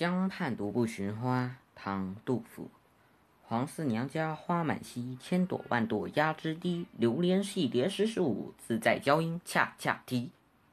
江畔独步寻花唐杜甫。黄四娘家花满蹊千朵万朵压枝低留连戏蝶时时舞自在娇莺恰恰啼